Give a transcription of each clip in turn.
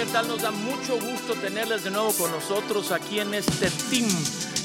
¿qué tal? Nos da mucho gusto tenerles de nuevo con nosotros aquí en este Team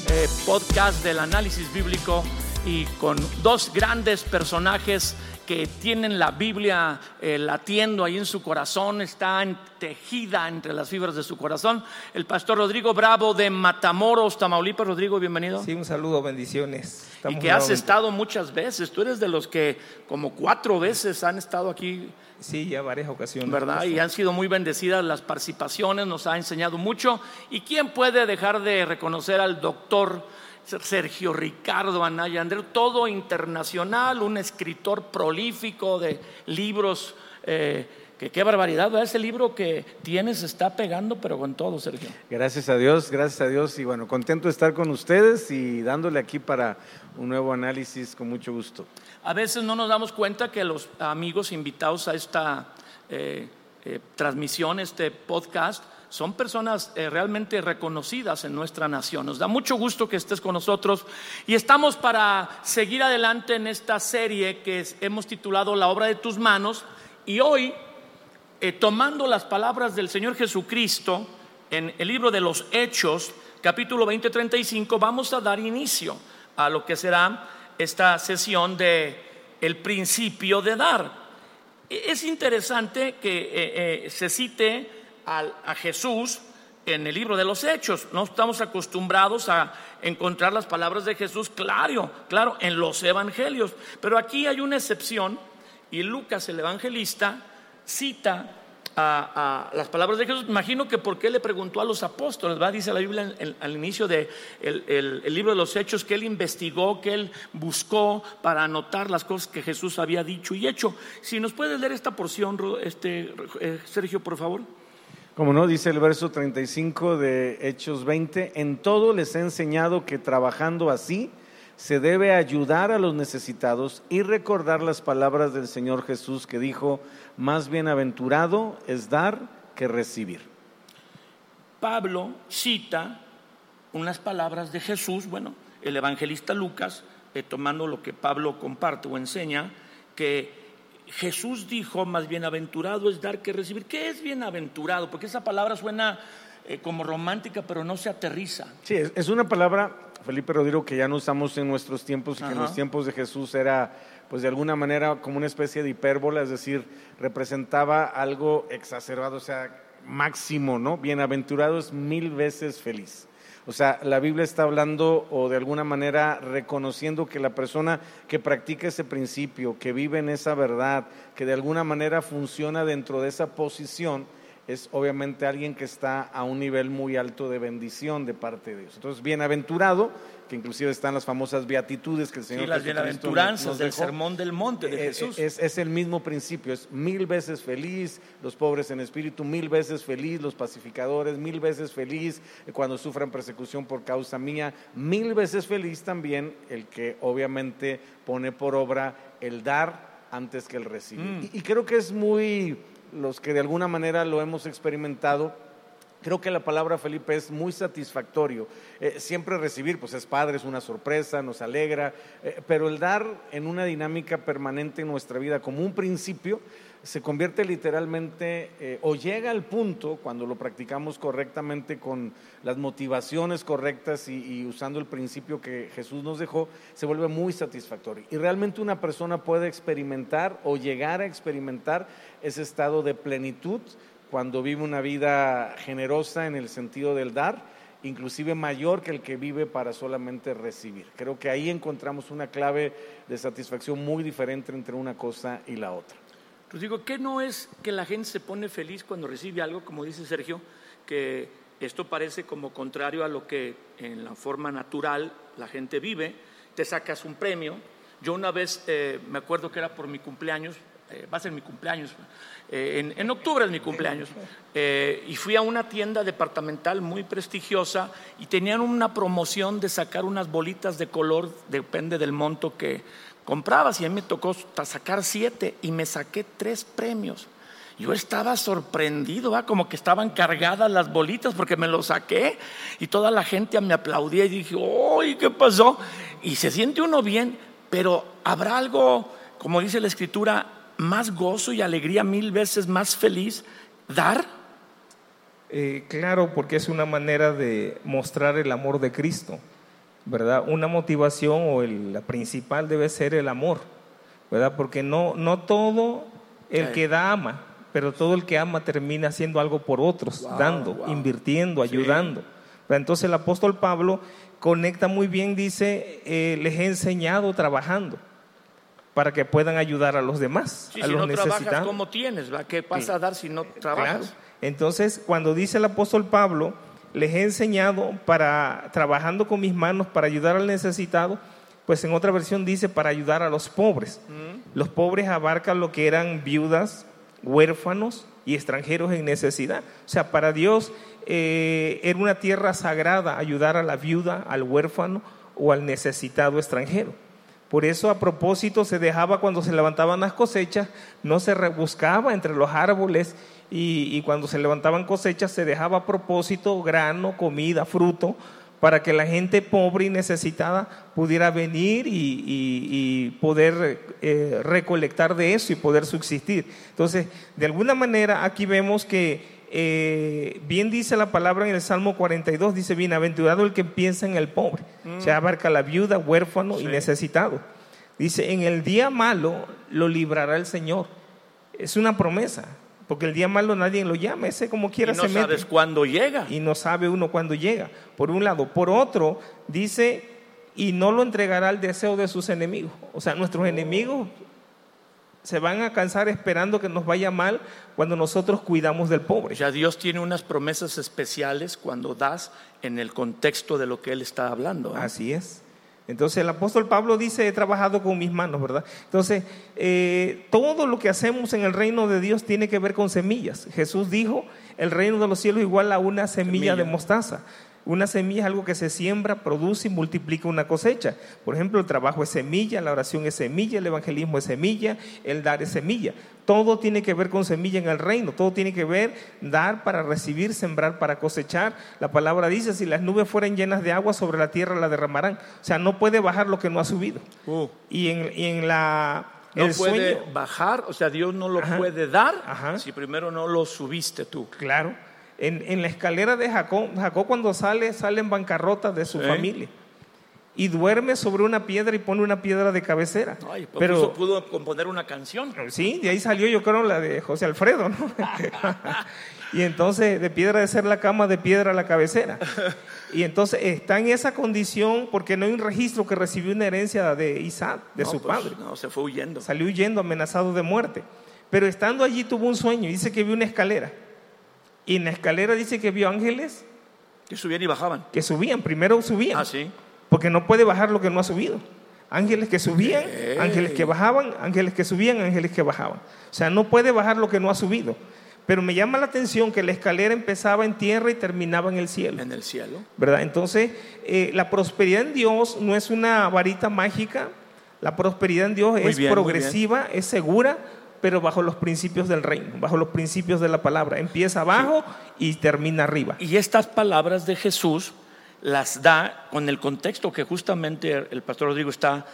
eh, Podcast del Análisis Bíblico y con dos grandes personajes que tienen la Biblia eh, latiendo ahí en su corazón, está tejida entre las fibras de su corazón. El pastor Rodrigo Bravo de Matamoros, Tamaulipas. Rodrigo, bienvenido. Sí, un saludo, bendiciones. Y que has estado muchas veces. Tú eres de los que como cuatro veces han estado aquí. Sí, ya varias ocasiones. ¿Verdad? Y han sido muy bendecidas las participaciones, nos ha enseñado mucho. ¿Y quién puede dejar de reconocer al doctor? Sergio Ricardo Anaya Andreu, todo internacional, un escritor prolífico de libros. Eh, que qué barbaridad, ese libro que tienes está pegando, pero con todo, Sergio. Gracias a Dios, gracias a Dios. Y bueno, contento de estar con ustedes y dándole aquí para un nuevo análisis con mucho gusto. A veces no nos damos cuenta que los amigos invitados a esta eh, eh, transmisión, este podcast, son personas eh, realmente reconocidas en nuestra nación. Nos da mucho gusto que estés con nosotros y estamos para seguir adelante en esta serie que hemos titulado La obra de tus manos y hoy, eh, tomando las palabras del Señor Jesucristo en el libro de los Hechos, capítulo 20-35, vamos a dar inicio a lo que será esta sesión de el principio de dar. Es interesante que eh, se cite a, Jesús en el libro de los Hechos. No estamos acostumbrados a encontrar las palabras de Jesús, claro, claro, en los evangelios. Pero aquí hay una excepción y Lucas, el evangelista, cita a, las palabras de Jesús. Imagino que porque le preguntó a los apóstoles, ¿va? dice la Biblia al inicio del de libro de los Hechos que él investigó, que él buscó para anotar las cosas que Jesús había dicho y hecho. Si nos puedes leer esta porción, este, eh, Sergio, por favor. Como no, dice el verso 35 de Hechos 20, en todo les he enseñado que trabajando así se debe ayudar a los necesitados y recordar las palabras del Señor Jesús que dijo, más bienaventurado es dar que recibir. Pablo cita unas palabras de Jesús, bueno, el evangelista Lucas, eh, tomando lo que Pablo comparte o enseña, que Jesús dijo, más bienaventurado es dar que recibir. ¿Qué es bienaventurado? Porque esa palabra suena eh, como romántica, pero no se aterriza. Sí, es una palabra, Felipe Rodrigo, que ya no usamos en nuestros tiempos y que en los tiempos de Jesús era, pues de alguna manera, como una especie de hipérbola, es decir, representaba algo exacerbado, o sea, máximo, ¿no? Bienaventurado es mil veces feliz. O sea, la Biblia está hablando o de alguna manera reconociendo que la persona que practica ese principio, que vive en esa verdad, que de alguna manera funciona dentro de esa posición, es obviamente alguien que está a un nivel muy alto de bendición de parte de Dios. Entonces, bienaventurado que inclusive están las famosas beatitudes que el Señor sí, las bienaventuranzas del sermón del monte de eh, Jesús. Es, el mismo principio, es mil veces feliz los pobres en espíritu, mil veces feliz los pacificadores, mil veces feliz cuando sufran persecución por causa mía, mil veces feliz también el que obviamente pone por obra el dar antes que el recibir. Mm. y creo que es muy, los que de alguna manera lo hemos experimentado, Creo que la palabra, Felipe, es muy satisfactorio. Eh, siempre recibir, pues es padre, es una sorpresa, nos alegra, eh, pero el dar en una dinámica permanente en nuestra vida como un principio, se convierte literalmente eh, o llega al punto, cuando lo practicamos correctamente con las motivaciones correctas y, usando el principio que Jesús nos dejó, se vuelve muy satisfactorio. Y realmente una persona puede experimentar o llegar a experimentar ese estado de plenitud cuando vive una vida generosa en el sentido del dar, inclusive mayor que el que vive para solamente recibir. Creo que ahí encontramos una clave de satisfacción muy diferente entre una cosa y la otra. Pues digo, ¿qué no es que la gente se pone feliz cuando recibe algo, como dice Sergio, que esto parece como contrario a lo que en la forma natural la gente vive? Te sacas un premio. Yo una vez, eh, me acuerdo que era por mi cumpleaños, eh, va a ser mi cumpleaños, eh, en, octubre es mi cumpleaños, eh, y fui a una tienda departamental muy prestigiosa y tenían una promoción de sacar unas bolitas de color, depende del monto que comprabas, y a mí me tocó sacar siete y me saqué tres premios. Yo estaba sorprendido, como que estaban cargadas las bolitas porque me lo saqué y toda la gente me aplaudía y dije, ¡ay, qué pasó! Y se siente uno bien, pero habrá algo, como dice la escritura, más gozo y alegría, mil veces más feliz dar Eh, claro, porque es una manera de mostrar el amor de Cristo, ¿verdad? Una motivación o el, la principal debe ser el amor, ¿verdad? Porque no, no todo el que da ama, pero todo el que ama termina haciendo algo por otros, Wow, dando, wow. invirtiendo, ayudando. Entonces el apóstol Pablo conecta muy bien, dice, eh, les he enseñado trabajando para que puedan ayudar a los demás, Sí, a si los no trabajas. ¿cómo tienes? va? ¿Qué vas a dar si no trabajas? Claro. Entonces, cuando dice el apóstol Pablo, les he enseñado para, trabajando con mis manos para ayudar al necesitado, pues en otra versión dice para ayudar a los pobres. Los pobres abarcan lo que eran viudas, huérfanos y extranjeros en necesidad. O sea, para Dios eh, era una tierra sagrada ayudar a la viuda, al huérfano o al necesitado extranjero. Por eso a propósito se dejaba cuando se levantaban las cosechas, no se rebuscaba entre los árboles y, cuando se levantaban cosechas se dejaba a propósito grano, comida, fruto, para que la gente pobre y necesitada pudiera venir y poder eh, recolectar de eso y poder subsistir. Entonces, de alguna manera aquí vemos que eh, bien dice la palabra en el Salmo 42, dice, bienaventurado el que piensa en el pobre. O sea, abarca la viuda, huérfano y necesitado. Dice, en el día malo lo librará el Señor. Es una promesa, porque el día malo nadie lo llama, ese como Y quiera no se mete sabes cuándo llega. y no sabe uno cuándo llega. Por un lado. Por otro, dice, y no lo entregará al deseo de sus enemigos. O sea, nuestros enemigos se van a cansar esperando que nos vaya mal cuando nosotros cuidamos del pobre. sea, Dios tiene unas promesas especiales cuando das en el contexto de lo que Él está hablando. ¿eh? Así es. Entonces el apóstol Pablo dice, he trabajado con mis manos, ¿verdad? Entonces, eh, todo lo que hacemos en el reino de Dios tiene que ver con semillas. Jesús dijo, el reino de los cielos es igual a una semilla, Semilla. de mostaza. Una semilla es algo que se siembra, produce y multiplica una cosecha. Por ejemplo, el trabajo es semilla, la oración es semilla, el evangelismo es semilla, el dar es semilla. Todo tiene que ver con semilla en el reino, todo tiene que ver dar para recibir, sembrar para cosechar. La palabra dice, si las nubes fueran llenas de agua, sobre la tierra la derramarán. O sea, no puede bajar lo que no ha subido. Uh, Y en, y en la... no el puede sueño, bajar, o sea, Dios no lo Ajá. puede dar Ajá. si primero no lo subiste tú. Claro. En, en la escalera de Jacob, Jacob cuando sale, sale en bancarrota de su Sí. familia. Y duerme sobre una piedra y pone una piedra de cabecera. Ay, pues Pero, pudo, pudo componer una canción. sí, de ahí salió yo creo la de José Alfredo, ¿no? y entonces de piedra de ser la cama, de piedra la cabecera. Y entonces está en esa condición porque no hay un registro que recibió una herencia de Isaac, de No, su pues, padre. No, se fue huyendo. Salió huyendo amenazado de muerte. Pero estando allí tuvo un sueño. Dice que vio una escalera. Y en la escalera dice que vio ángeles Que subían y bajaban. que subían. Primero subían. Ah, sí. Porque no puede bajar lo que no ha subido. Ángeles que subían, ángeles que bajaban, ángeles que subían, ángeles que bajaban. O sea, no puede bajar lo que no ha subido. Pero me llama la atención que la escalera empezaba en tierra y terminaba en el cielo. En el cielo. ¿verdad? Entonces, eh, la prosperidad en Dios no es una varita mágica, la prosperidad en Dios Muy es bien, progresiva, es segura, pero bajo los principios del reino, bajo los principios de la palabra. Empieza abajo y termina arriba. Y estas palabras de Jesús las da con el contexto que justamente el pastor Rodrigo está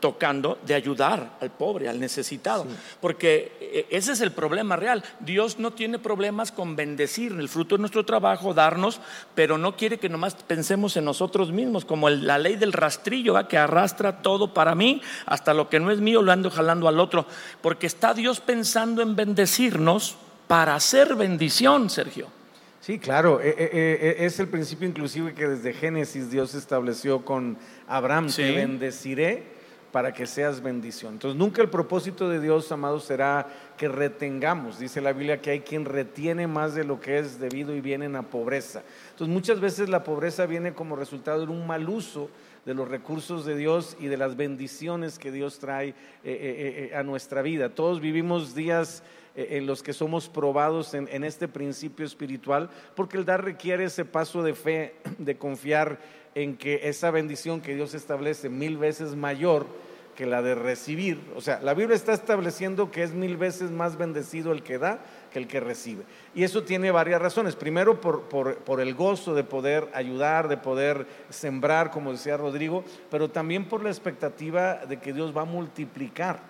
tocando de ayudar al pobre, al necesitado. Porque eh, ese es el problema real. Dios no tiene problemas con bendecir el fruto de nuestro trabajo, darnos, pero no quiere que nomás pensemos en nosotros mismos, como el- la ley del rastrillo, ¿va? que arrastra todo para mí, hasta lo que no es mío lo ando jalando al otro. Porque está Dios pensando en bendecirnos para hacer bendición, Sergio. Sí, claro, eh, eh, eh, es el principio inclusive que desde Génesis Dios estableció con Abraham, Sí. te bendeciré para que seas bendición. Entonces nunca el propósito de Dios, amados, será que retengamos. Dice la Biblia que hay quien retiene más de lo que es debido y viene a pobreza. Entonces muchas veces la pobreza viene como resultado de un mal uso de los recursos de Dios y de las bendiciones que Dios trae eh, eh, eh, a nuestra vida. Todos vivimos días en los que somos probados en, este principio espiritual, porque el dar requiere ese paso de fe, de confiar en que esa bendición que Dios establece mil veces mayor que la de recibir. O sea, la Biblia está estableciendo que es mil veces más bendecido el que da que el que recibe. Y eso tiene varias razones. Primero, por, el gozo de poder ayudar, de poder sembrar, como decía Rodrigo, pero también por la expectativa de que Dios va a multiplicar Eh,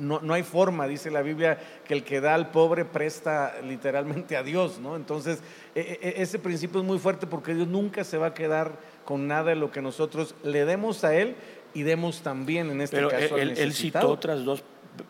No, no hay forma, dice la Biblia, que el que da al pobre presta literalmente a Dios, ¿no? Entonces, e- e- ese principio es muy fuerte porque Dios nunca se va a quedar con nada de lo que nosotros le demos a Él y demos también, en este Pero caso, al él, él citó otras dos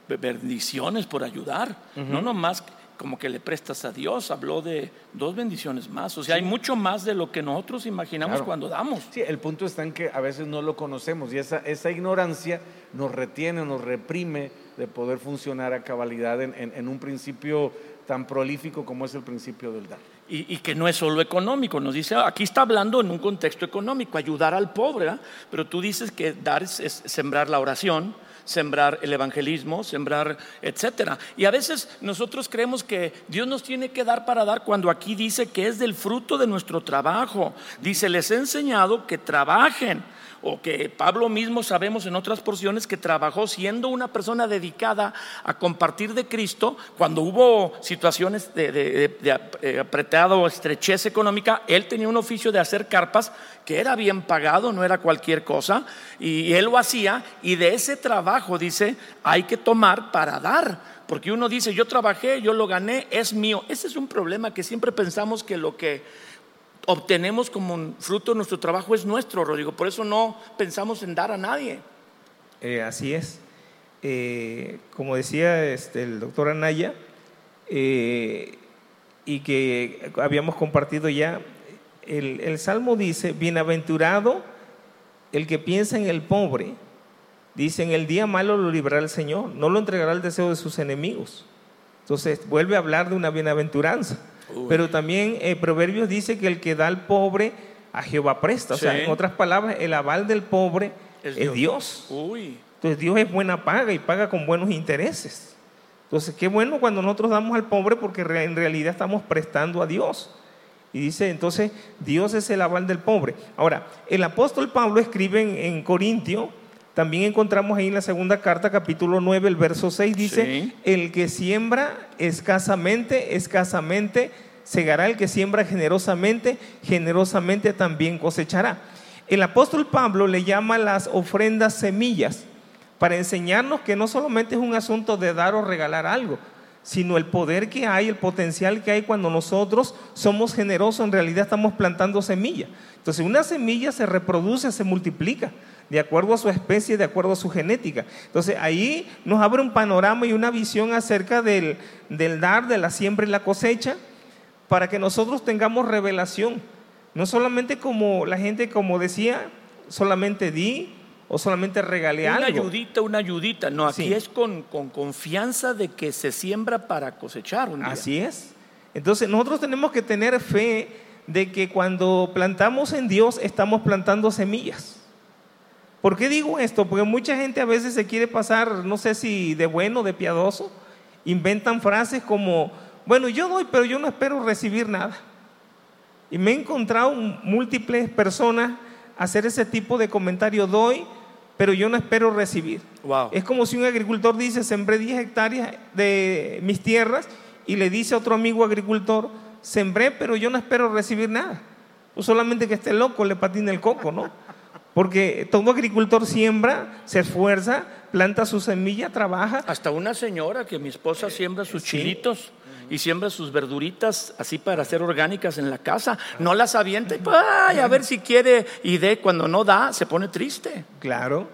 bendiciones por ayudar, no nomás como que le prestas a Dios, habló de dos bendiciones más, o sea, hay mucho más de lo que nosotros imaginamos Claro. cuando damos. Sí, el punto está en que a veces no lo conocemos y esa, esa ignorancia nos retiene, nos reprime de poder funcionar a cabalidad en, un principio tan prolífico como es el principio del dar. Y, que no es solo económico, nos dice, aquí está hablando en un contexto económico, ayudar al pobre, ¿verdad? pero tú dices que dar es, es sembrar la oración, sembrar el evangelismo, sembrar, etcétera. Y a veces nosotros creemos que Dios nos tiene que dar para dar cuando aquí dice que es del fruto de nuestro trabajo. Dice, les he enseñado que trabajen o que Pablo mismo sabemos en otras porciones que trabajó siendo una persona dedicada a compartir de Cristo, cuando hubo situaciones de, eh, apretado estrechez económica, él tenía un oficio de hacer carpas que era bien pagado, no era cualquier cosa, y él lo hacía, y de ese trabajo, dice, hay que tomar para dar. Porque uno dice, yo trabajé, yo lo gané, es mío. Ese es un problema que siempre pensamos que lo que obtenemos como fruto de nuestro trabajo es nuestro, Rodrigo. Por eso no pensamos en dar a nadie. Eh, así es. Eh, como decía este, el doctor Anaya, eh, y que habíamos compartido ya, el, el Salmo dice, bienaventurado el que piensa en el pobre, dice, en el día malo lo librará el Señor, no lo entregará al deseo de sus enemigos. Entonces vuelve a hablar de una bienaventuranza. Uy. Pero también eh, Proverbios dice que el que da al pobre a Jehová presta. O sea, Sí. en otras palabras, el aval del pobre es, Dios. Uy. Entonces Dios es buena paga y paga con buenos intereses. Entonces, qué bueno cuando nosotros damos al pobre porque en realidad estamos prestando a Dios. Y dice, entonces, Dios es el aval del pobre. Ahora, el apóstol Pablo escribe en, en Corintio, también encontramos ahí en la segunda carta, capítulo 9, el verso 6, dice, Sí. el que siembra escasamente, escasamente segará, el que siembra generosamente, generosamente también cosechará. El apóstol Pablo le llama las ofrendas semillas para enseñarnos que no solamente es un asunto de dar o regalar algo, sino el poder que hay, el potencial que hay cuando nosotros somos generosos, en realidad estamos plantando semillas. Entonces una semilla se reproduce, se multiplica, de acuerdo a su especie, de acuerdo a su genética. Entonces ahí nos abre un panorama y una visión acerca del, del dar, de la siembra y la cosecha, para que nosotros tengamos revelación. No solamente como la gente, como decía, solamente di o solamente regalé Una algo. ayudita, una ayudita. No, aquí Sí. es con, con confianza de que se siembra para cosechar un día. Así es. Entonces nosotros tenemos que tener fe de que cuando plantamos en Dios estamos plantando semillas. ¿Por qué digo esto? Porque mucha gente a veces se quiere pasar, no sé si de bueno, de piadoso, inventan frases como, bueno, yo doy, pero yo no espero recibir nada. Y me he encontrado múltiples personas hacer ese tipo de comentario, doy, pero yo no espero recibir. Wow. Es como si un agricultor dice, sembré 10 hectáreas de mis tierras y le dice a otro amigo agricultor, sembré, pero yo no espero recibir nada. O solamente que esté loco le patine el coco, ¿no? Porque todo agricultor siembra, se esfuerza, planta su semilla, trabaja. Hasta una señora que mi esposa siembra sus sí. chilitos y siembra sus verduritas así para hacer orgánicas en la casa. No las avienta y ay, a ver si quiere y de cuando no da se pone triste. Claro.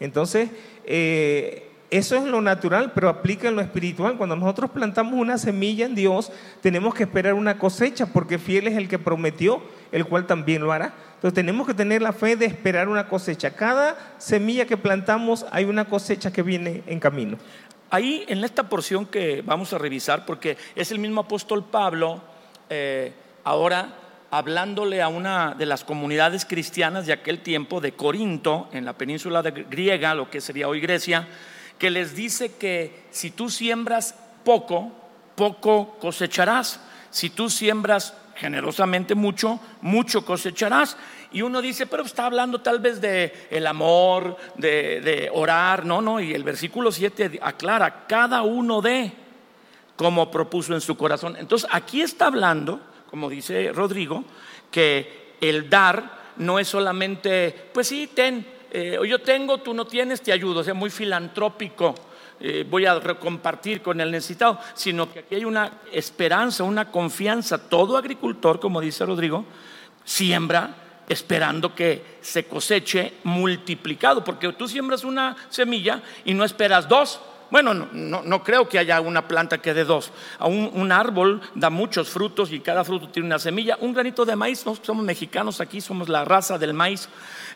Entonces, eh, eso es lo natural, pero aplica en lo espiritual. Cuando nosotros plantamos una semilla en Dios, tenemos que esperar una cosecha, porque fiel es el que prometió, el cual también lo hará. Entonces tenemos que tener la fe de esperar una cosecha. Cada semilla que plantamos hay una cosecha que viene en camino. Ahí en esta porción que vamos a revisar, porque es el mismo apóstol Pablo, eh, ahora hablándole a una de las comunidades cristianas de aquel tiempo, de Corinto, en la península de griega, lo que sería hoy Grecia, que les dice que si tú siembras poco, poco cosecharás. Si tú siembras generosamente mucho, mucho cosecharás. Y uno dice, pero está hablando tal vez de el amor, de, de orar, no, no, y el versículo 7 aclara, cada uno de como propuso en su corazón. Entonces, aquí está hablando, como dice Rodrigo, que el dar no es solamente, pues sí, ten, eh, yo tengo, tú no tienes, te ayudo, o sea, muy filantrópico. eh, voy a compartir con el necesitado, sino que aquí hay una esperanza, una confianza. Todo agricultor, como dice Rodrigo, siembra esperando que se coseche multiplicado, porque tú siembras una semilla y no esperas dos. Bueno, no, no- creo que haya una planta que dé dos. Un, un árbol da muchos frutos y cada fruto tiene una semilla. Un granito de maíz, nosotros somos mexicanos aquí, somos la raza del maíz.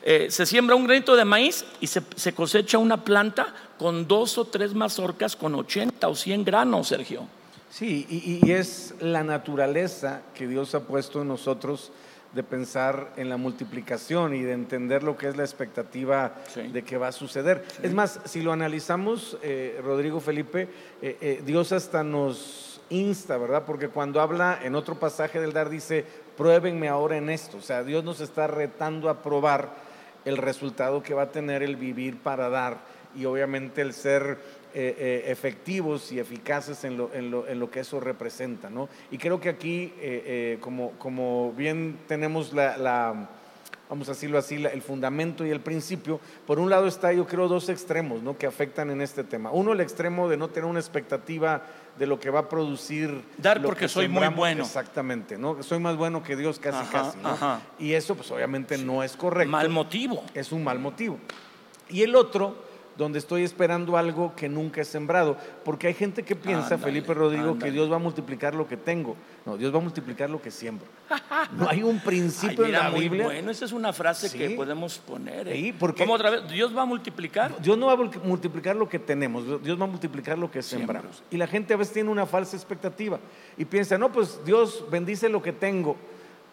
Eh, se siembra un granito de maíz y se, se cosecha una planta con dos o tres mazorcas con 80 o 100 granos, Sergio. Sí, y, y es la naturaleza que Dios ha puesto en nosotros de pensar en la multiplicación y de entender lo que es la expectativa Sí. de que va a suceder. Es más, si lo analizamos, eh, Rodrigo Felipe, eh, eh, Dios hasta nos insta, ¿verdad? Porque cuando habla en otro pasaje del dar dice, pruébenme ahora en esto. O sea, Dios nos está retando a probar el resultado que va a tener el vivir para dar y obviamente el ser eh, eh, efectivos y eficaces en lo, en, lo, en lo que eso representa. ¿no? Y creo que aquí, eh, como, como bien tenemos la, la, vamos a decirlo así, la- el fundamento y el principio, por un lado está yo creo dos extremos ¿no? que afectan en este tema. Uno, el extremo de no tener una expectativa de lo que va a producir. Dar lo porque que soy muy bueno. Exactamente, ¿no? Soy más bueno que Dios casi, Ajá, casi. ¿no? ajá. Y eso pues obviamente no es correcto Mal motivo. es un mal motivo. Y el otro, donde estoy esperando algo que nunca he sembrado, porque hay gente que piensa, Felipe Rodrigo, que Dios va a multiplicar lo que tengo. No, Dios va a multiplicar lo que siembro. No hay un Ay, principio mira, en la Biblia. bueno, esa es una frase Sí. que podemos poner. ¿eh? Sí, porque- ¿Cómo otra vez? ¿Dios va a multiplicar? Dios no va a mul- multiplicar lo que tenemos, Dios va a multiplicar lo que sembramos. Y la gente a veces tiene una falsa expectativa y piensa, no, pues Dios bendice lo que tengo.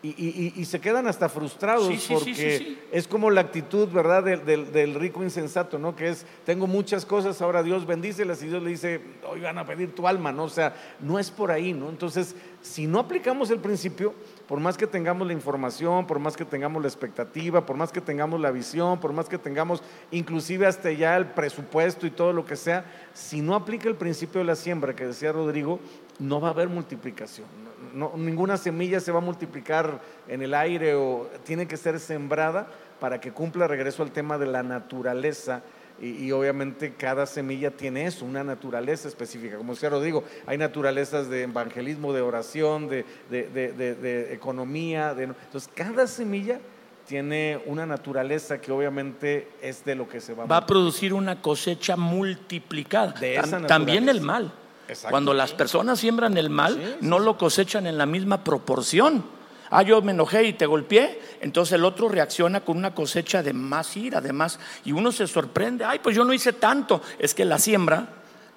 Y, y- se quedan hasta frustrados Sí, sí, sí, porque sí. es como la actitud, ¿verdad?, del, del- del rico insensato, ¿no? Que es, tengo muchas cosas, ahora Dios bendícelas y Dios le dice, hoy van a pedir tu alma, ¿no? O sea, no es por ahí, ¿no? Entonces, si no aplicamos el principio, por más que tengamos la información, por más que tengamos la expectativa, por más que tengamos la visión, por más que tengamos inclusive hasta ya el presupuesto y todo lo que sea, si no aplica el principio de la siembra que decía Rodrigo, no va a haber multiplicación. No- no- ninguna semilla se va a multiplicar en el aire o tiene que ser sembrada para que cumpla regreso al tema de la naturaleza y, y obviamente cada semilla tiene eso, una naturaleza específica. Como decía Rodrigo, hay naturalezas de evangelismo, de oración, de, de- de- de- economía. de- entonces, cada semilla tiene una naturaleza que obviamente es de lo que se va a Va a producir una cosecha multiplicada. De esa Tam- También naturaleza. el mal. Exacto. Cuando las personas siembran el mal, Sí, sí, no lo cosechan en la misma proporción. Ah, yo me enojé y te golpeé, entonces el otro reacciona con una cosecha de más ira, de más, y uno se sorprende, ay, pues yo no hice tanto. Es que la siembra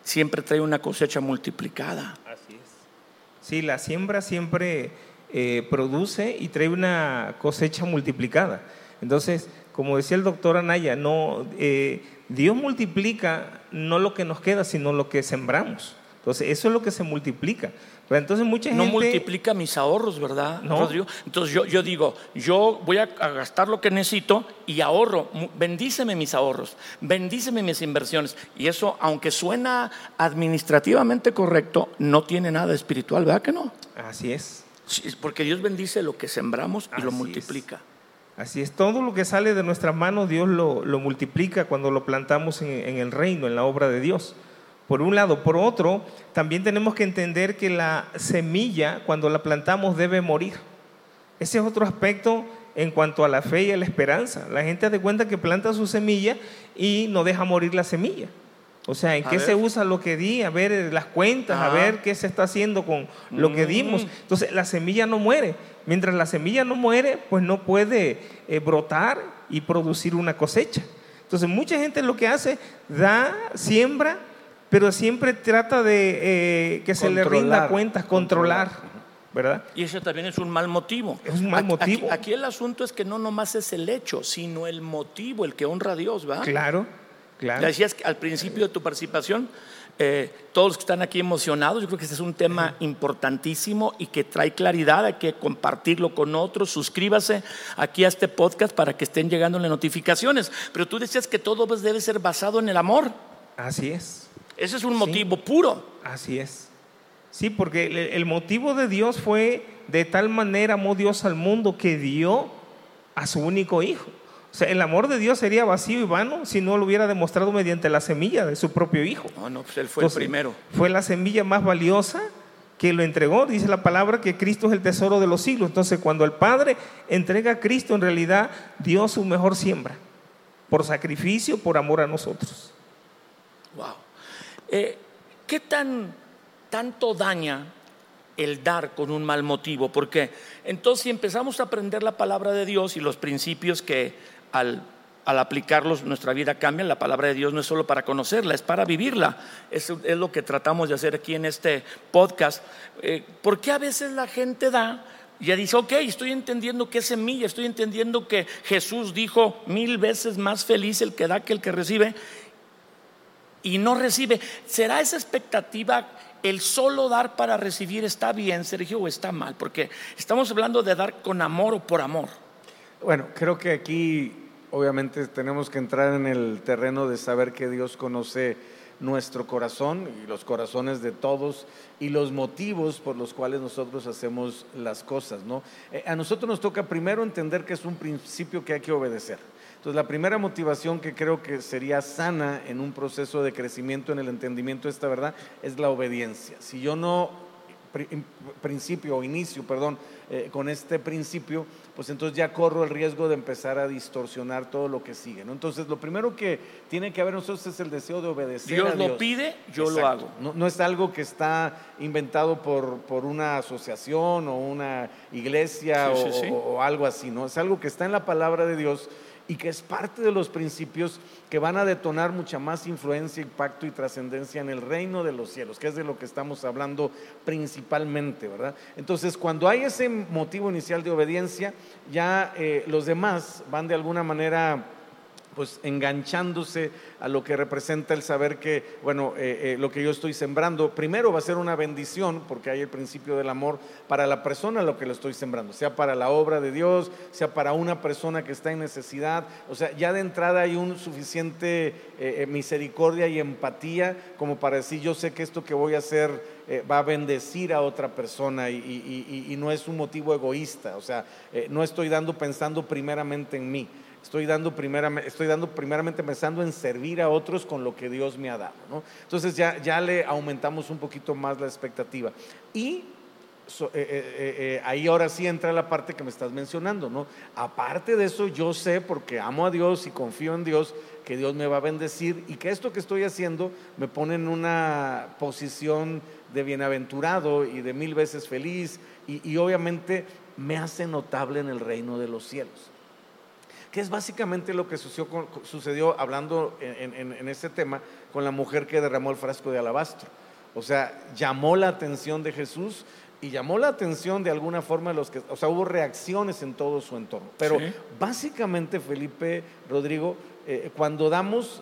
siempre trae una cosecha multiplicada. Así es. Sí, la siembra siempre eh, produce y trae una cosecha multiplicada. Entonces, como decía el doctor Anaya, no, eh, Dios multiplica no lo que nos queda, sino lo que sembramos. Entonces, eso es lo que se multiplica. Pero entonces mucha No gente... multiplica mis ahorros, ¿verdad, No. Rodrigo? Entonces yo, yo digo, yo voy a, a gastar lo que necesito y ahorro. Bendíceme mis ahorros, bendíceme mis inversiones. Y eso, aunque suena administrativamente correcto, no tiene nada espiritual, ¿verdad que no? Así es. Porque Dios bendice lo que sembramos y lo es. multiplica. Así es, todo lo que sale de nuestras manos Dios lo, lo multiplica cuando lo plantamos en, en el reino, en la obra de Dios. Por un lado, por otro, también tenemos que entender que la semilla, cuando la plantamos, debe morir. Ese es otro aspecto en cuanto a la fe y a la esperanza. La gente hace cuenta que planta su semilla y no deja morir la semilla. O sea, ¿en A qué ver. se usa lo que di? A ver eh, las cuentas, a Ah. ver qué se está haciendo con lo que dimos. Mm. Entonces, la semilla no muere. Mientras la semilla no muere, pues no puede eh, brotar y producir una cosecha. Entonces, mucha gente lo que hace, da, siembra, pero siempre trata de eh, que se le rinda cuentas, controlar, ¿verdad? Y eso también es un mal motivo. Es un mal motivo. Aquí, aquí el asunto es que no nomás es el hecho, sino el motivo, el que honra a Dios, ¿va? Claro, claro. Ya decías que al principio de tu participación, eh, todos los que están aquí emocionados, yo creo que este es un tema importantísimo y que trae claridad, hay que compartirlo con otros, suscríbase aquí a este podcast para que estén llegando las notificaciones. Pero tú decías que todo pues, debe ser basado en el amor. Así es. Ese es un Sí. motivo puro. Así es. Sí, porque el, el motivo de Dios fue de tal manera amó Dios al mundo que dio a su único hijo. O O sea, el amor de Dios sería vacío y vano si no lo hubiera demostrado mediante la semilla de su propio Hijo. No, no, pues Él fue Entonces, el primero. Fue la semilla más valiosa que lo entregó. Dice la palabra que Cristo es el tesoro de los siglos. Entonces, cuando el Padre entrega a Cristo, en realidad dio su mejor siembra. Por sacrificio, por amor a nosotros. Wow. Eh, ¿Qué tan tanto daña el dar con un mal motivo? Porque entonces si empezamos a aprender la palabra de Dios y los principios que al, aplicarlos nuestra vida cambian, la palabra de Dios no es solo para conocerla, es para vivirla. Eso es lo que tratamos de hacer aquí en este podcast. Eh, ¿Por qué a veces la gente da? Ya dice, ok, estoy entendiendo que es semilla, estoy entendiendo que Jesús dijo mil veces más feliz el que da que el que recibe, y no recibe. ¿Será esa expectativa el solo dar para recibir está bien, Sergio, o está mal? Porque estamos hablando de dar con amor o por amor. Bueno, creo que aquí obviamente tenemos que entrar en el terreno de saber que Dios conoce nuestro corazón y los corazones de todos y los motivos por los cuales nosotros hacemos las cosas, ¿no? Eh, a nosotros nos toca primero entender que es un principio que hay que obedecer. Entonces, la primera motivación que creo que sería sana en un proceso de crecimiento en el entendimiento de esta verdad es la obediencia. Si yo no pri- principio o inicio, perdón, eh, con este principio, pues entonces ya corro el riesgo de empezar a distorsionar todo lo que sigue. ¿no? Entonces, lo primero que tiene que haber nosotros es el deseo de obedecer. Dios a lo Dios. pide, yo lo hago. No, no es algo que está inventado por, por una asociación o una iglesia Sí, o, sí, sí. o- o algo así, ¿no? Es algo que está en la palabra de Dios y que es parte de los principios que van a detonar mucha más influencia, impacto y trascendencia en el reino de los cielos, que es de lo que estamos hablando principalmente, ¿verdad? Entonces, cuando hay ese motivo inicial de obediencia, ya eh, los demás van de alguna manera pues enganchándose a lo que representa el saber que, bueno, eh, eh, lo que yo estoy sembrando, primero va a ser una bendición, porque hay el principio del amor para la persona lo que lo estoy sembrando, sea para la obra de Dios, sea para una persona que está en necesidad, o sea, ya de entrada hay un suficiente eh, misericordia y empatía como para decir, yo sé que esto que voy a hacer va a bendecir a otra persona y, y- no es un motivo egoísta, o sea, no estoy dando pensando primeramente en mí. Estoy dando, primeramente, estoy dando primeramente pensando en servir a otros con lo que Dios me ha dado. ¿no? Entonces ya, ya le aumentamos un poquito más la expectativa. Y eh, eh, eh, ahí ahora sí entra la parte que me estás mencionando. ¿no? Aparte de eso, yo sé, porque amo a Dios y confío en Dios, que Dios me va a bendecir y que esto que estoy haciendo me pone en una posición de bienaventurado y de mil veces feliz y obviamente me hace notable en el reino de los cielos que es básicamente lo que sucedió, hablando en, en, en este tema con la mujer que derramó el frasco de alabastro. O sea, llamó la atención de Jesús y llamó la atención de alguna forma de los que, o sea, hubo reacciones en todo su entorno. Pero Sí. básicamente, Felipe, Rodrigo, eh, cuando damos,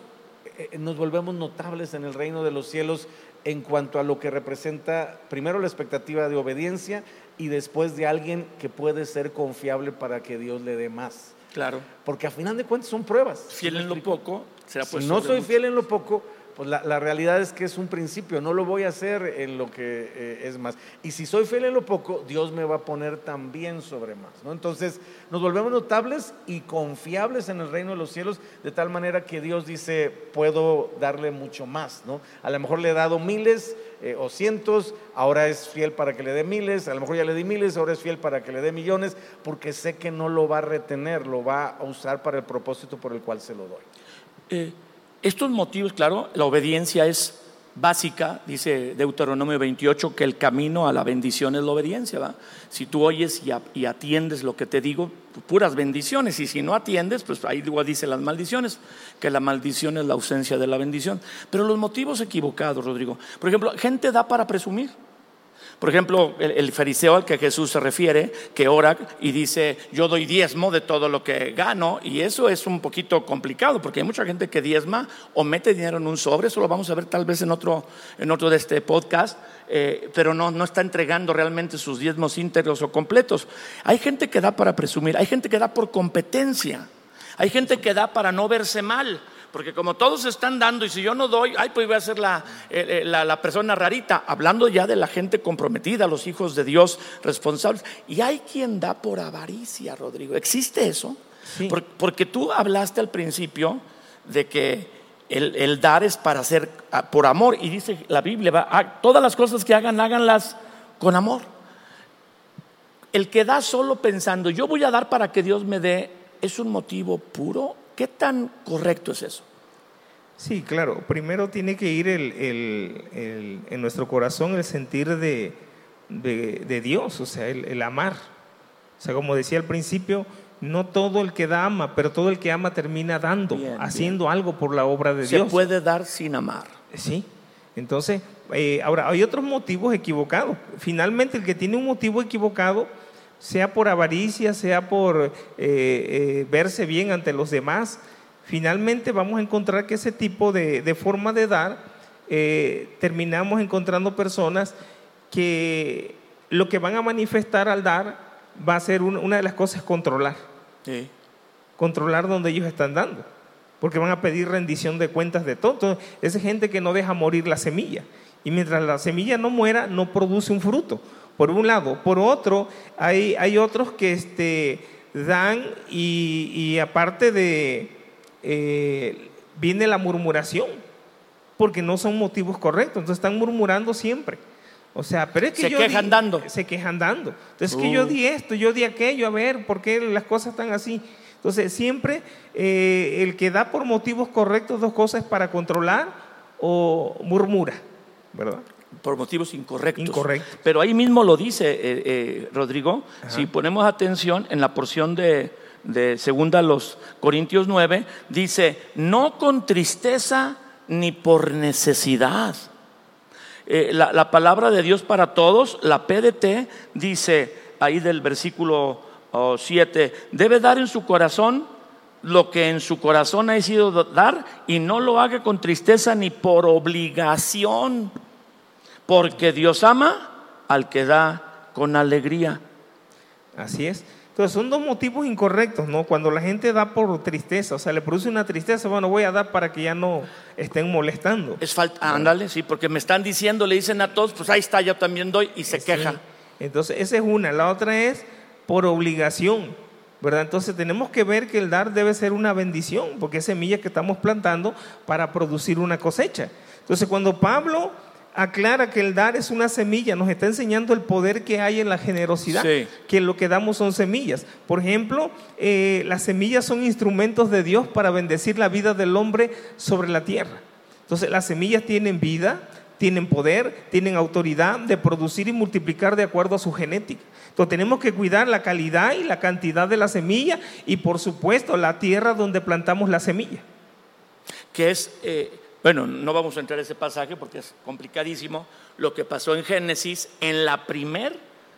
eh, nos volvemos notables en el reino de los cielos en cuanto a lo que representa primero la expectativa de obediencia y después de alguien que puede ser confiable para que Dios le dé más. Claro. Porque a final de cuentas son pruebas. Fiel en lo poco, será Si pues no soy fiel en lo poco, pues la, la realidad es que es un principio, no lo voy a hacer en lo que eh, es más. Y si soy fiel en lo poco, Dios me va a poner también sobre más. ¿no? Entonces nos volvemos notables y confiables en el reino de los cielos, de tal manera que Dios dice, puedo darle mucho más. ¿no? A lo mejor le he dado miles eh, o cientos, ahora es fiel para que le dé miles, a lo mejor ya le di miles, ahora es fiel para que le dé millones, porque sé que no lo va a retener, lo va a usar para el propósito por el cual se lo doy. Eh, estos motivos, claro, la obediencia es básica, dice Deuteronomio 28, que el camino a la bendición es la obediencia, ¿va? Si tú oyes y, atiendes lo que te digo, puras bendiciones, y si no atiendes, pues ahí dice las maldiciones, que la maldición es la ausencia de la bendición. Pero los motivos equivocados, Rodrigo. Por ejemplo, gente da para presumir. Por ejemplo, el, fariseo al que Jesús se refiere, que ora y dice, yo doy diezmo de todo lo que gano, y eso es un poquito complicado, porque hay mucha gente que diezma o mete dinero en un sobre, eso lo vamos a ver tal vez en otro, en otro de este podcast, eh, pero no, no está entregando realmente sus diezmos íntegros o completos. Hay gente que da para presumir, hay gente que da por competencia, hay gente que da para no verse mal. Porque como todos están dando y si yo no doy, ay, pues voy a ser la, eh, eh, la, la persona rarita, hablando ya de la gente comprometida, los hijos de Dios responsables. Y hay quien da por avaricia, Rodrigo. ¿Existe eso? Sí. Por- porque tú hablaste al principio de que el, el dar es para hacer ah, por amor. Y dice la Biblia, va, ah, todas las cosas que hagan, háganlas con amor. El que da solo pensando, yo voy a dar para que Dios me dé, es un motivo puro. ¿Qué tan correcto es eso? Sí, claro. Primero tiene que ir el, el- el- en nuestro corazón el sentir de, de- de Dios, o sea, el, amar. O sea, como decía al principio, no todo el que da ama, pero todo el que ama termina dando, Bien, haciendo algo por la obra de Se Dios. puede dar sin amar. Sí. Entonces, eh, ahora, hay otros motivos equivocados. Finalmente, el que tiene un motivo equivocado, sea por avaricia, sea por eh, eh, verse bien ante los demás, finalmente vamos a encontrar que ese tipo de, de forma de dar, eh, terminamos encontrando personas que lo que van a manifestar al dar va a ser un- una de las cosas controlar Sí. controlar donde ellos están dando, porque van a pedir rendición de cuentas de todo. Entonces, esa gente que no deja morir la semilla. Y mientras la semilla no muera, no produce un fruto. Por un lado. Por otro, hay, hay otros que este, dan y, y aparte de, eh, viene la murmuración, porque no son motivos correctos. Entonces están murmurando siempre. O sea, pero es que Se yo quejan di- dando. Se quejan dando. Entonces, que yo Uh. di esto, yo di aquello, a ver, ¿por qué las cosas están así? Entonces, siempre eh, el que da por motivos correctos dos cosas para controlar o murmura, ¿verdad? Por motivos incorrectos. Pero ahí mismo lo dice eh, eh, Rodrigo, si ponemos atención en la porción de, de segunda los Corintios 9, dice, no con tristeza ni por necesidad. Eh, la, la palabra de Dios para todos, la PDT, dice ahí del versículo 7, debe dar en su corazón lo que en su corazón ha sido dar y no lo haga con tristeza ni por obligación, porque Dios ama al que da con alegría. Así es. Entonces, son dos motivos incorrectos, ¿no? Cuando la gente da por tristeza, o sea, le produce una tristeza, bueno, voy a dar para que ya no estén molestando. Es falta, ándale, sí, porque me están diciendo, le dicen a todos, pues ahí está, yo también doy y se Sí. queja. Entonces, esa es una. La otra es por obligación, ¿verdad? Entonces, tenemos que ver que el dar debe ser una bendición, porque es semilla que estamos plantando para producir una cosecha. Entonces, cuando Pablo aclara que el dar es una semilla, nos está enseñando el poder que hay en la generosidad, Sí. que lo que damos son semillas. Por ejemplo, eh, las semillas son instrumentos de Dios para bendecir la vida del hombre sobre la tierra. Entonces, las semillas tienen vida, tienen poder, tienen autoridad de producir y multiplicar de acuerdo a su genética. Entonces, tenemos que cuidar la calidad y la cantidad de la semilla y, por supuesto, la tierra donde plantamos la semilla. que es, eh, bueno, no vamos a entrar a ese pasaje porque es complicadísimo, lo que pasó en Génesis en la primer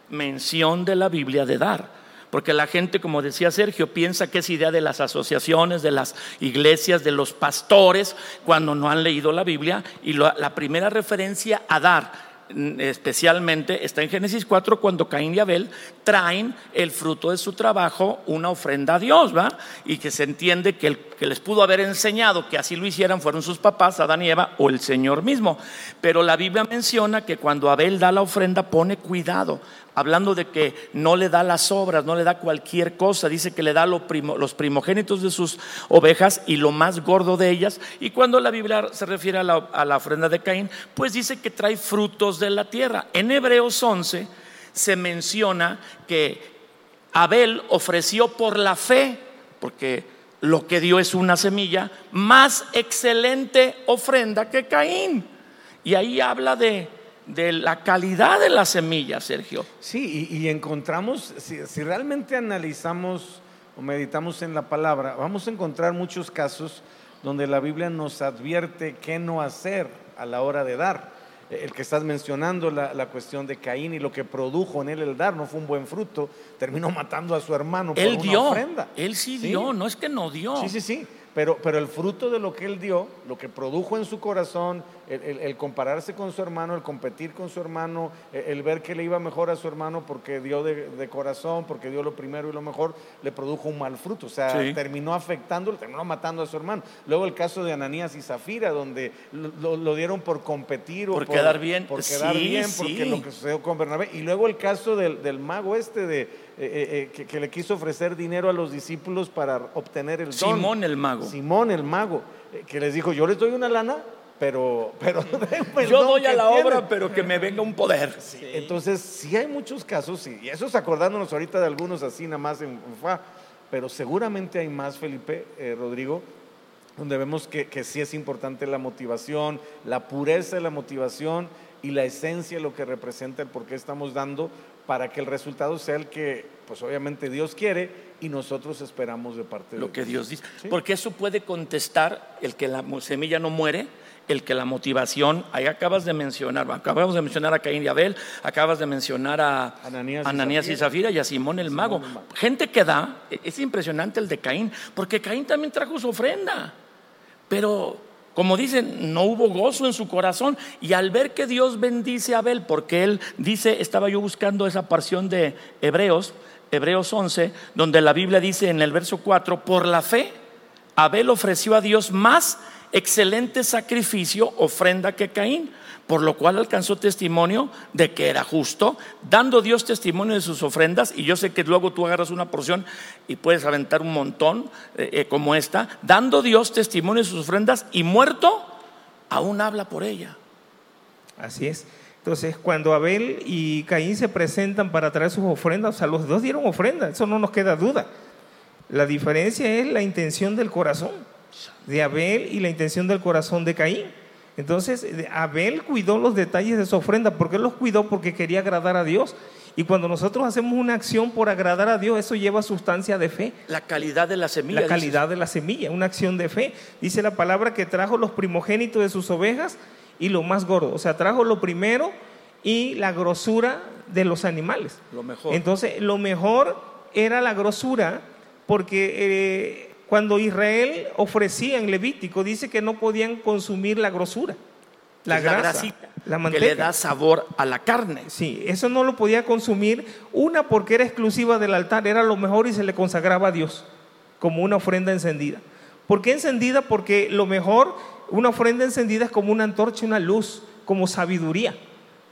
mención de la Biblia de dar. Porque la gente, como decía Sergio, piensa que es idea de las asociaciones, de las iglesias, de los pastores, cuando no han leído la Biblia. Y la primera referencia a dar, especialmente, está en Génesis 4, cuando Caín y Abel traen el fruto de su trabajo, una ofrenda a Dios, ¿va? Y que se entiende que el que les pudo haber enseñado que así lo hicieran fueron sus papás, Adán y Eva, o el Señor mismo. Pero la Biblia menciona que cuando Abel da la ofrenda pone cuidado, hablando de que no le da las obras, no le da cualquier cosa, dice que le da los primogénitos de sus ovejas y lo más gordo de ellas. Y cuando la Biblia se refiere a la, a la ofrenda de Caín, pues dice que trae frutos de la tierra. En Hebreos 11 se menciona que Abel ofreció por la fe, porque lo que dio es una semilla, más excelente ofrenda que Caín. Y ahí habla de, de la calidad de la semilla, Sergio. Sí, y, y encontramos, si, si realmente analizamos o meditamos en la palabra, vamos a encontrar muchos casos donde la Biblia nos advierte qué no hacer a la hora de dar. El que estás mencionando, la, la cuestión de Caín y lo que produjo en él el dar, no fue un buen fruto, terminó matando a su hermano por Él una dio, ofrenda. él sí, Sí. dio, no es que no dio. Sí, sí, sí. Pero, pero el fruto de lo que él dio, lo que produjo en su corazón, el, el- el compararse con su hermano, el competir con su hermano, el, el ver que le iba mejor a su hermano porque dio de, de corazón, porque dio lo primero y lo mejor, le produjo un mal fruto. O sea, Sí. terminó afectándolo, terminó matando a su hermano. Luego el caso de Ananías y Zafira, donde lo, lo- lo dieron por competir o Por quedar bien. Por quedar Sí, bien, sí. porque lo que sucedió con Bernabé. Y luego el caso del, del mago este de, eh, eh, que, le quiso ofrecer dinero a los discípulos para obtener el don. Simón el mago. Simón el mago, que les dijo, yo les doy una lana, pero, pero yo doy a la obra, pero que me venga un poder. Entonces, sí hay muchos casos, y eso es acordándonos ahorita de algunos así nada más en, fa, pero seguramente hay más, Felipe, Rodrigo, donde vemos que, que sí es importante la motivación, la pureza de la motivación y la esencia, lo que representa el por qué estamos dando, para que el resultado sea el que, pues obviamente Dios quiere y nosotros esperamos de parte de Lo que Dios dice. Porque eso puede contestar el que la semilla no muere, el que la motivación, ahí acabas de mencionar, acabamos de mencionar a Caín y Abel, acabas de mencionar a Ananías, y, Zafira. y a Simón el, mago. Gente que da, e-, es impresionante el de Caín, porque Caín también trajo su ofrenda, pero como dicen, no hubo gozo en su corazón. Y al ver que Dios bendice a Abel, porque él dice, estaba yo buscando esa porción de Hebreos, Hebreos 11, donde la Biblia dice en el verso 4, por la fe, Abel ofreció a Dios más excelente sacrificio, ofrenda que Caín por lo cual alcanzó testimonio de que era justo, dando Dios testimonio de sus ofrendas, y yo sé que luego tú agarras una porción y puedes aventar un montón eh, eh, como esta, dando Dios testimonio de sus ofrendas y muerto, aún habla por ella. Así es. Entonces, cuando Abel y Caín se presentan para traer sus ofrendas, o sea, los dos dieron ofrenda, eso no nos queda duda. La diferencia es la intención del corazón de Abel y la intención del corazón de Caín. Entonces, Abel cuidó los detalles de su ofrenda. ¿Por qué los cuidó? Porque quería agradar a Dios. Y cuando nosotros hacemos una acción por agradar a Dios, eso lleva sustancia de fe. La calidad de la semilla. La calidad de la semilla, una acción de fe. Dice la palabra que trajo los primogénitos de sus ovejas y lo más gordo. O sea, trajo lo primero y la grosura de los animales. Lo mejor. Entonces, lo mejor era la grosura porque eh, cuando Israel ofrecía en Levítico, dice que no podían consumir la grosura, la grasa, la, manteca. Que le da sabor a la carne. Sí, eso no lo podía consumir. Una porque era exclusiva del altar, era lo mejor y se le consagraba a Dios como una ofrenda encendida. ¿Por qué encendida? Porque lo mejor, una ofrenda encendida es como una antorcha, una luz, como sabiduría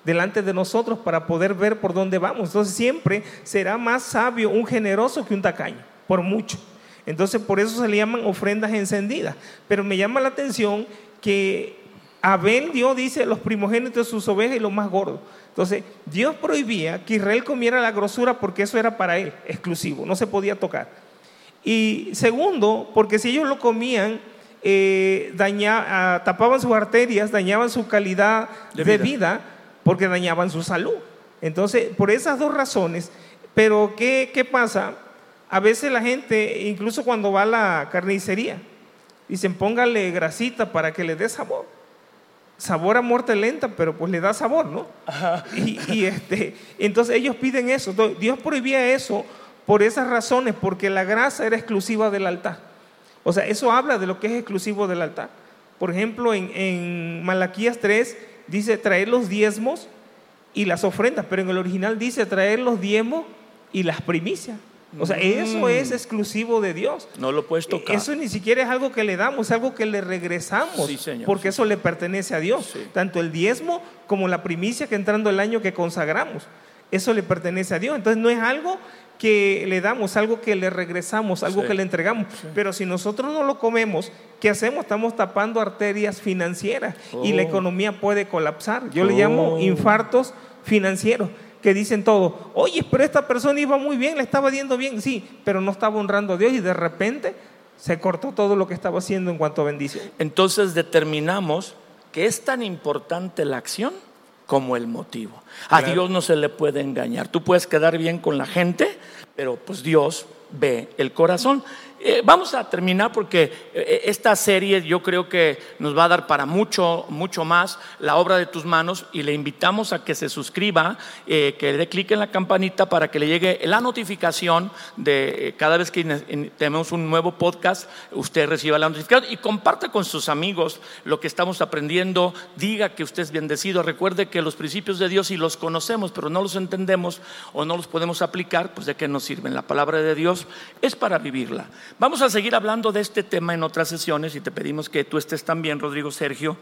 delante de nosotros para poder ver por dónde vamos. Entonces siempre será más sabio un generoso que un tacaño, por mucho. Entonces por eso se le llaman ofrendas encendidas. Pero me llama la atención que Abel dio, dice, los primogénitos de sus ovejas y los más gordos. Entonces Dios prohibía que Israel comiera la grosura porque eso era para él, exclusivo, no se podía tocar. Y segundo, porque si ellos lo comían, eh, ah, tapaban sus arterias, dañaban su calidad de, vida. porque dañaban su salud. Entonces, por esas dos razones, pero ¿qué, qué pasa? A veces la gente, incluso cuando va a la carnicería, dicen póngale grasita para que le dé sabor. Sabor a muerte lenta, pero pues le da sabor, ¿no? Y, este, entonces ellos piden eso. Dios prohibía eso por esas razones, porque la grasa era exclusiva del altar. O sea, eso habla de lo que es exclusivo del altar. Por ejemplo, en, en Malaquías 3 dice traer los diezmos y las ofrendas, pero en el original dice traer los diezmos y las primicias. O sea, eso mm. es exclusivo de Dios. No lo puedes tocar. Eso ni siquiera es algo que le damos, es algo que le regresamos. porque eso le pertenece a Dios. Tanto el diezmo como la primicia que entrando el año que consagramos. Eso le pertenece a Dios. Entonces no es algo que le damos, algo que le regresamos, algo que le entregamos. Pero si nosotros no lo comemos, ¿qué hacemos? Estamos tapando arterias financieras y la oh. economía puede colapsar. Yo le llamo oh. infartos financieros que dicen todo, oye, pero esta persona iba muy bien, le estaba yendo bien, sí, pero no estaba honrando a Dios y de repente se cortó todo lo que estaba haciendo en cuanto a bendición. Entonces determinamos que es tan importante la acción como el motivo. A Dios no se le puede engañar. Tú puedes quedar bien con la gente, pero pues Dios ve el corazón. Eh, vamos a terminar porque eh, esta serie yo creo que nos va a dar para mucho, mucho más la obra de tus manos y le invitamos a que se suscriba, eh, que dé clic en la campanita para que le llegue la notificación de cada vez que tenemos un nuevo podcast, usted reciba la notificación y comparta con sus amigos lo que estamos aprendiendo, diga que usted es bendecido, recuerde que los principios de Dios si los conocemos pero no los entendemos o no los podemos aplicar, pues de qué nos sirven. La palabra de Dios es para vivirla. Vamos a seguir hablando de este tema en otras sesiones y te pedimos que tú estés también, Rodrigo Sergio,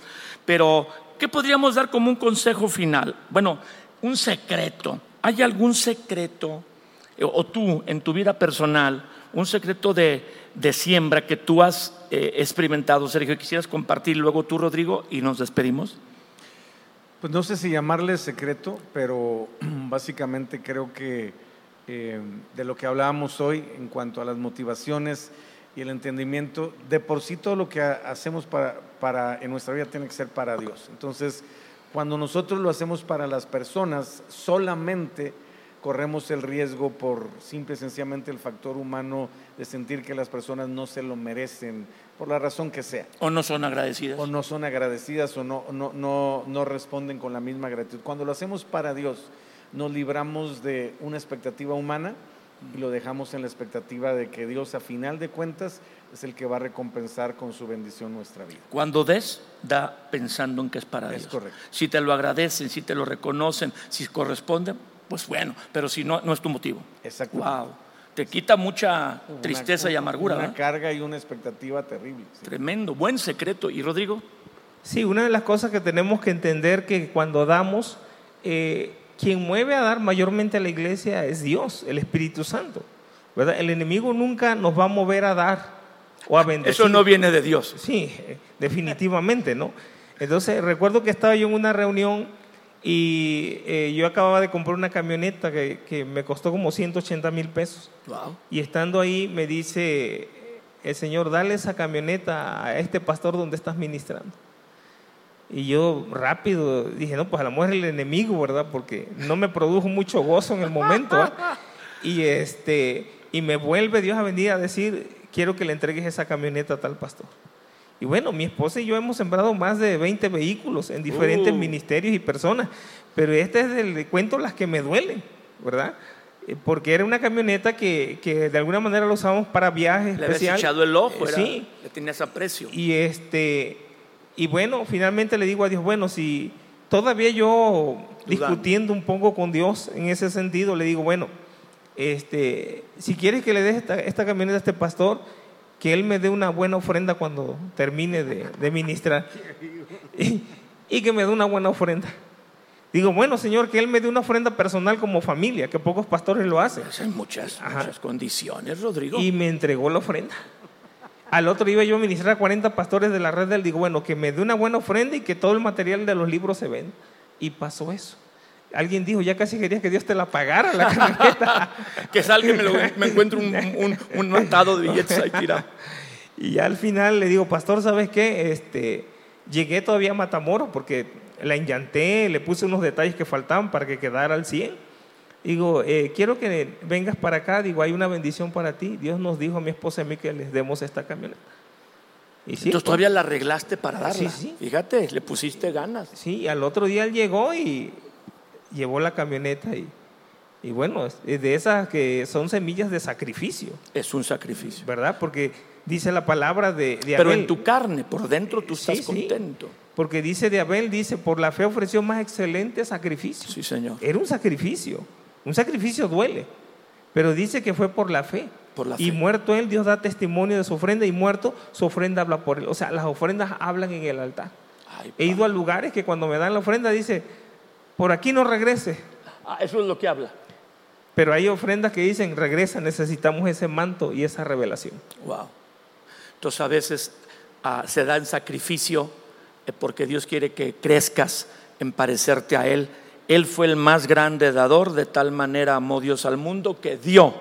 pero ¿qué podríamos dar como un consejo final? Bueno, un secreto. ¿Hay algún secreto eh, o tú en tu vida personal, un secreto de, siembra que tú has eh, experimentado, Sergio, quisieras compartir luego tú, Rodrigo, y nos despedimos. Pues no sé si llamarle secreto, pero básicamente creo que eh, de lo que hablábamos hoy en cuanto a las motivaciones y el entendimiento, de por sí todo lo que ha- hacemos para, para, en nuestra vida tiene que ser para Dios. Entonces, cuando nosotros lo hacemos para las personas, solamente corremos el riesgo por simple y sencillamente el factor humano de sentir que las personas no se lo merecen, por la razón que sea ¿O no son agradecidas? o no son agradecidas o no, no, no, no responden con la misma gratitud. Cuando lo hacemos para Dios, nos libramos de una expectativa humana y lo dejamos en la expectativa de que Dios, a final de cuentas, es el que va a recompensar con su bendición nuestra vida. Cuando des, da pensando en que es para Es Dios. correcto. Si te lo agradecen, si te lo reconocen, si corresponde, pues bueno, pero si no, no es tu motivo. Exacto. Wow. Te quita mucha tristeza y amargura. Una ¿verdad? carga y una expectativa terrible. sí. Tremendo, buen secreto. ¿Y Rodrigo? Sí, una de las cosas que tenemos que entender que cuando damos, eh, quien mueve a dar mayormente a la iglesia es Dios, el Espíritu Santo. ¿verdad? El enemigo nunca nos va a mover a dar o a bendecir. Eso no viene de Dios. Sí, eh, definitivamente, ¿no? Entonces, recuerdo que estaba yo en una reunión y eh, yo acababa de comprar una camioneta que, que me costó como 180 mil pesos. Wow. Y estando ahí me dice el Señor, dale esa camioneta a este pastor donde estás ministrando. Y yo rápido dije, no, pues a lo mejor es el enemigo, ¿verdad? Porque no me produjo mucho gozo en el momento. Y, este, y me vuelve Dios a venir a decir, quiero que le entregues esa camioneta a tal pastor. Y bueno, mi esposa y yo hemos sembrado más de 20 vehículos en diferentes Uh. ministerios y personas, pero este es del cuento las que me duelen, ¿verdad? Eh, Porque era una camioneta que, que de alguna manera lo usábamos para viajes Le habías especiales. echado el ojo, Eh, era- sí, le tenías aprecio. y este y bueno, finalmente le digo a Dios, bueno, si todavía yo discutiendo un poco con Dios en ese sentido, le digo, bueno, este, si quieres que le des esta, esta camioneta a este pastor, que él me dé una buena ofrenda cuando termine de, de ministrar y, y que me dé una buena ofrenda. Digo, bueno, Señor, que él me dé una ofrenda personal como familia, que pocos pastores lo hacen. Hay muchas, Ajá. muchas condiciones, Rodrigo. Y me entregó la ofrenda. Al otro iba yo a ministrar a 40 pastores de la red del digo, bueno, que me dé una buena ofrenda y que todo el material de los libros se venda. Y pasó eso. Alguien dijo, ya casi quería que Dios te la pagara la camioneta. que salga y me, lo- me encuentro un, un, un atado de billetes ahí tirado. y ya al final le digo, pastor, ¿sabes qué? Este, llegué todavía a Matamoros porque la enllanté, le puse unos detalles que faltaban para que quedara al 100. Digo, eh, quiero que vengas para acá. Digo, hay una bendición para ti. Dios nos dijo a mi esposa y a mí que les demos esta camioneta. Y sí, Entonces pues, todavía la arreglaste para darla. Sí, sí. Fíjate, le pusiste ganas. Sí, al otro día él llegó y llevó la camioneta y, y bueno, es de esas que son semillas de sacrificio, Es un sacrificio. ¿verdad? Porque dice la palabra de, de Pero Abel. en tu carne, por dentro, tú estás sí. contento. Porque dice de Abel, dice, por la fe ofreció más excelente sacrificio. Sí, Señor. Era un sacrificio. Un sacrificio duele. Pero dice que fue por la fe. Por la y fe. muerto él, Dios da testimonio de su ofrenda y muerto, su ofrenda habla por él. O sea, las ofrendas hablan en el altar. Ay, He ido a lugares que cuando me dan la ofrenda dice, por aquí no regrese. Ah, eso es lo que habla. Pero hay ofrendas que dicen, regresa, necesitamos ese manto y esa revelación. Wow. Entonces a veces ah, se da en sacrificio eh, porque Dios quiere que crezcas en parecerte a Él. Él fue el más grande dador, de tal manera amó Dios al mundo que dio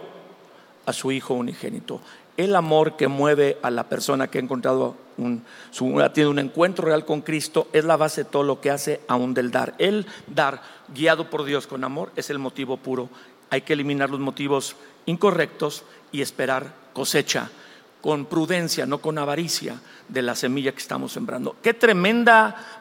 a su Hijo unigénito. El amor que mueve a la persona que ha encontrado un, su, tenido un encuentro real con Cristo es la base de todo lo que hace aún del dar. El dar, guiado por Dios con amor, es el motivo puro. Hay que eliminar los motivos incorrectos y esperar cosecha con prudencia, no con avaricia de la semilla que estamos sembrando. Qué tremenda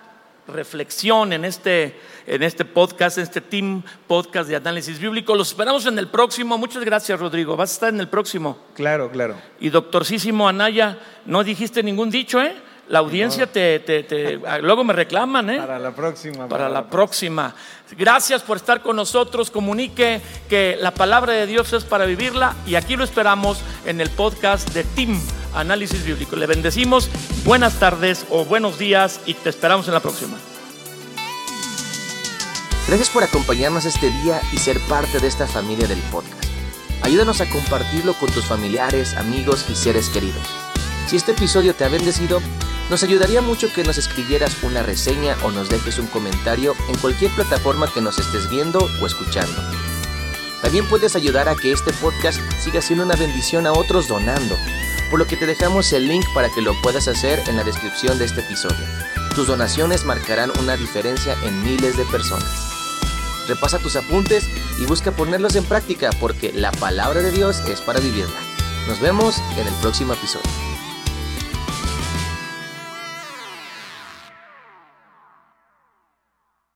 reflexión en este, en este podcast, en este team podcast de análisis bíblico. Los esperamos en el próximo. Muchas gracias, Rodrigo. Vas a estar en el próximo. Claro, claro. Y doctorcísimo Anaya, no dijiste ningún dicho, ¿eh? La audiencia te, te- te- ah, luego me reclaman, ¿eh? Para la próxima. Para la próxima. Gracias por estar con nosotros. Comunique que la palabra de Dios es para vivirla y aquí lo esperamos en el podcast de Team Análisis Bíblico. Le bendecimos. Buenas tardes o buenos días y te esperamos en la próxima. Gracias por acompañarnos este día y ser parte de esta familia del podcast. Ayúdanos a compartirlo con tus familiares, amigos y seres queridos. Si este episodio te ha bendecido, nos ayudaría mucho que nos escribieras una reseña o nos dejes un comentario en cualquier plataforma que nos estés viendo o escuchando. También puedes ayudar a que este podcast siga siendo una bendición a otros donando, por lo que te dejamos el link para que lo puedas hacer en la descripción de este episodio. Tus donaciones marcarán una diferencia en miles de personas. Repasa tus apuntes y busca ponerlos en práctica porque la palabra de Dios es para vivirla. Nos vemos en el próximo episodio.